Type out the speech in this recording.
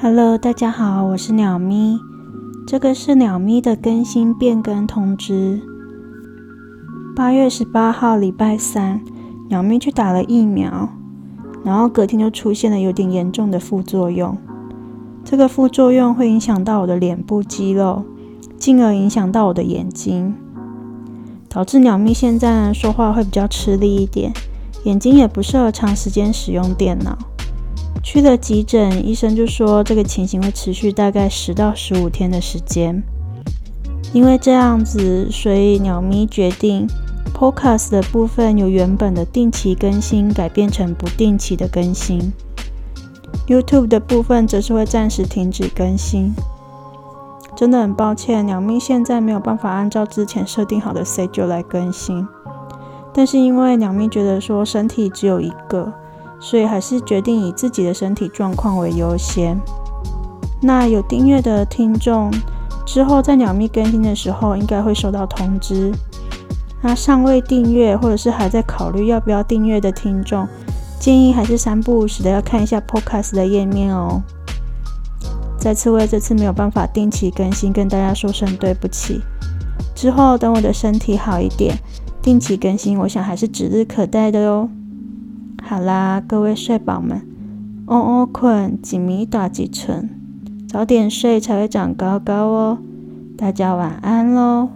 Hello，大家好，我是鸟咪。这个是鸟咪的更新变更通知。八月十八号，礼拜三，鸟咪去打了疫苗，然后隔天就出现了有点严重的副作用。这个副作用会影响到我的脸部肌肉，进而影响到我的眼睛，导致鸟咪现在说话会比较吃力一点，眼睛也不适合长时间使用电脑。去了急诊，医生就说这个情形会持续大概十到十五天的时间。因为这样子，所以鸟咪决定 Podcast 的部分由原本的定期更新改变成不定期的更新。YouTube 的部分则是会暂时停止更新。真的很抱歉，鸟咪现在没有办法按照之前设定好的 schedule 来更新。但是因为鸟咪觉得说身体只有一个。所以还是决定以自己的身体状况为优先。那有订阅的听众，之后在鸟咪更新的时候，应该会收到通知。那尚未订阅或者是还在考虑要不要订阅的听众，建议还是三不五时的要看一下 Podcast 的页面哦。再次为这次没有办法定期更新，跟大家说声对不起。之后等我的身体好一点，定期更新，我想还是指日可待的哟。好啦，各位睡宝们，哦哦困，几米打几寸，早点睡才会长高高哦。大家晚安喽。